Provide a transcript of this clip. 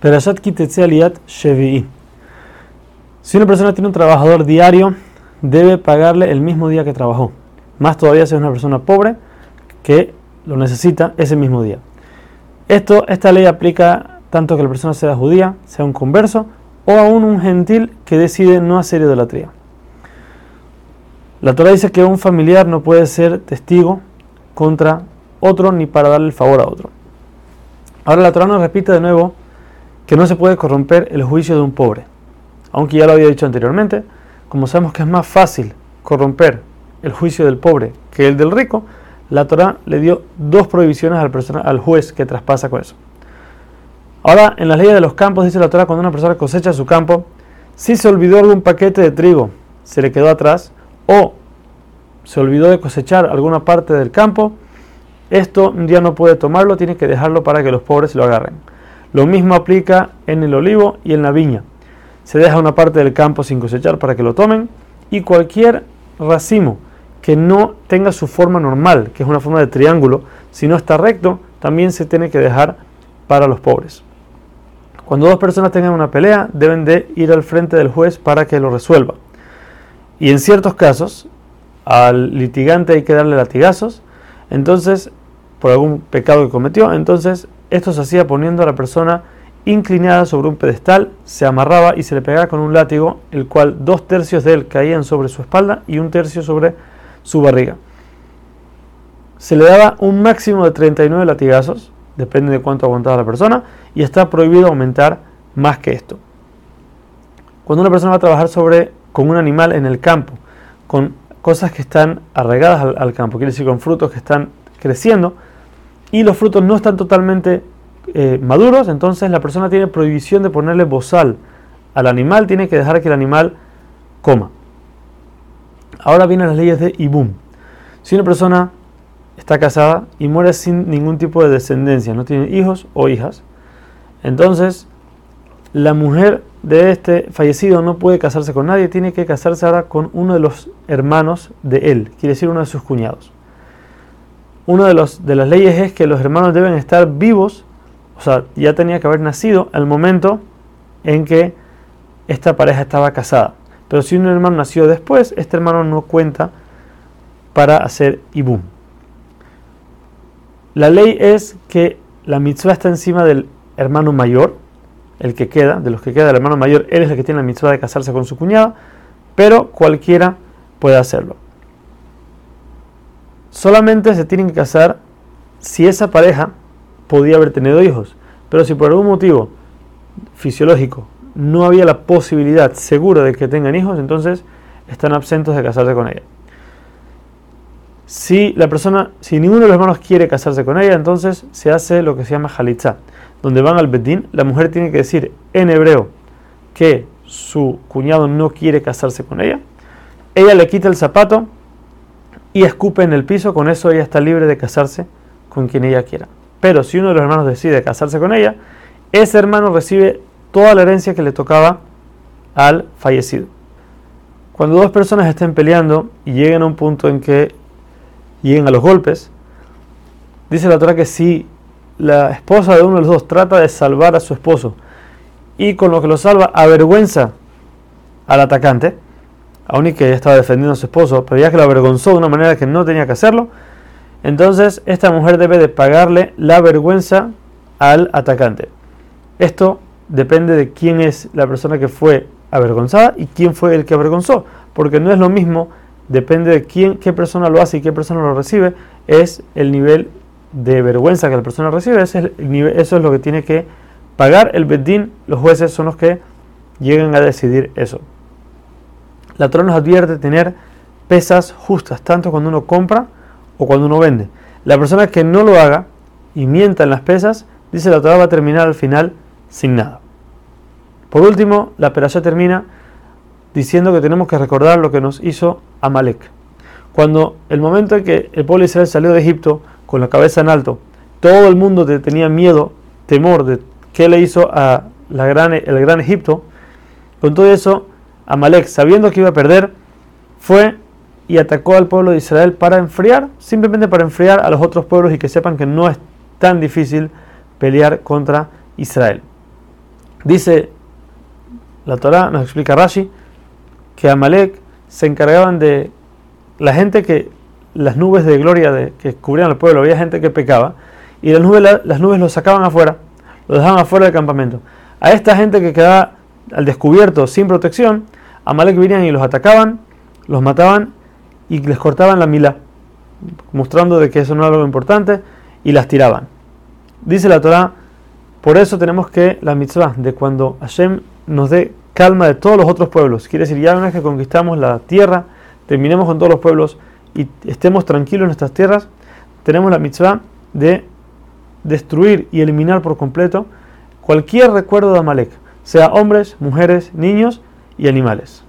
Perashat Aliat Shevi'i. Si una persona tiene un trabajador diario, debe pagarle el mismo día que trabajó. Más todavía si es una persona pobre que lo necesita ese mismo día. Esto, esta ley aplica tanto que la persona sea judía, sea un converso o aún un gentil que decide no hacer idolatría. La Torah dice que un familiar no puede ser testigo contra otro ni para darle el favor a otro. Ahora la Torah nos repite de nuevo que no se puede corromper el juicio de un pobre. Aunque ya lo había dicho anteriormente, como sabemos que es más fácil corromper el juicio del pobre que el del rico, la Torah le dio dos prohibiciones al, persona, al juez que traspasa con eso. Ahora, en las leyes de los campos, dice la Torah, cuando una persona cosecha su campo, si se olvidó algún paquete de trigo, se le quedó atrás, o se olvidó de cosechar alguna parte del campo, esto un día no puede tomarlo, tiene que dejarlo para que los pobres lo agarren. Lo mismo aplica en el olivo y en la viña. Se deja una parte del campo sin cosechar para que lo tomen y cualquier racimo que no tenga su forma normal, que es una forma de triángulo, si no está recto, también se tiene que dejar para los pobres. Cuando dos personas tengan una pelea, deben de ir al frente del juez para que lo resuelva. Y en ciertos casos, al litigante hay que darle latigazos, entonces, por algún pecado que cometió, entonces esto se hacía poniendo a la persona inclinada sobre un pedestal, se amarraba y se le pegaba con un látigo, el cual dos tercios de él caían sobre su espalda y un tercio sobre su barriga. Se le daba un máximo de 39 latigazos, depende de cuánto aguantaba la persona, y está prohibido aumentar más que esto. Cuando una persona va a trabajar sobre, con un animal en el campo, con cosas que están arraigadas al, al campo, quiere decir con frutos que están creciendo, y los frutos no están totalmente eh, maduros, entonces la persona tiene prohibición de ponerle bozal al animal, tiene que dejar que el animal coma. Ahora vienen las leyes de Ibum. Si una persona está casada y muere sin ningún tipo de descendencia, no tiene hijos o hijas, entonces la mujer de este fallecido no puede casarse con nadie, tiene que casarse ahora con uno de los hermanos de él, quiere decir uno de sus cuñados una de, los, de las leyes es que los hermanos deben estar vivos, o sea, ya tenía que haber nacido al momento en que esta pareja estaba casada. Pero si un hermano nació después, este hermano no cuenta para hacer ibum. La ley es que la mitzvah está encima del hermano mayor, el que queda, de los que queda el hermano mayor, él es el que tiene la mitzvah de casarse con su cuñada, pero cualquiera puede hacerlo solamente se tienen que casar si esa pareja podía haber tenido hijos. Pero si por algún motivo fisiológico no había la posibilidad segura de que tengan hijos, entonces están absentos de casarse con ella. Si la persona, si ninguno de los hermanos quiere casarse con ella, entonces se hace lo que se llama jalitza, donde van al bedín, la mujer tiene que decir en hebreo que su cuñado no quiere casarse con ella, ella le quita el zapato y escupe en el piso, con eso ella está libre de casarse con quien ella quiera. Pero si uno de los hermanos decide casarse con ella, ese hermano recibe toda la herencia que le tocaba al fallecido. Cuando dos personas estén peleando y lleguen a un punto en que lleguen a los golpes, dice la Torah que si la esposa de uno de los dos trata de salvar a su esposo y con lo que lo salva avergüenza al atacante, aún y que ella estaba defendiendo a su esposo, pero ya que lo avergonzó de una manera que no tenía que hacerlo, entonces esta mujer debe de pagarle la vergüenza al atacante. Esto depende de quién es la persona que fue avergonzada y quién fue el que avergonzó, porque no es lo mismo, depende de quién, qué persona lo hace y qué persona lo recibe, es el nivel de vergüenza que la persona recibe, eso es lo que tiene que pagar el bedín, los jueces son los que llegan a decidir eso la Torah nos advierte tener pesas justas, tanto cuando uno compra o cuando uno vende. La persona que no lo haga y mienta en las pesas, dice la Torah va a terminar al final sin nada. Por último, la perashá termina diciendo que tenemos que recordar lo que nos hizo Amalek. Cuando el momento en que el pueblo de Israel salió de Egipto con la cabeza en alto, todo el mundo tenía miedo, temor de qué le hizo a la gran, el gran Egipto. Con todo eso, Amalek, sabiendo que iba a perder, fue y atacó al pueblo de Israel para enfriar, simplemente para enfriar a los otros pueblos y que sepan que no es tan difícil pelear contra Israel. Dice la Torah, nos explica Rashi, que Amalek se encargaban de la gente que las nubes de gloria que cubrían el pueblo, había gente que pecaba, y las nubes, las nubes los sacaban afuera, los dejaban afuera del campamento. A esta gente que quedaba al descubierto sin protección, Amalek venían y los atacaban, los mataban y les cortaban la mila, mostrando de que eso no era algo importante, y las tiraban. Dice la Torah, por eso tenemos que la mitzvah de cuando Hashem nos dé calma de todos los otros pueblos, quiere decir, ya una vez que conquistamos la tierra, terminemos con todos los pueblos y estemos tranquilos en nuestras tierras, tenemos la mitzvah de destruir y eliminar por completo cualquier recuerdo de Amalek, sea hombres, mujeres, niños y animales.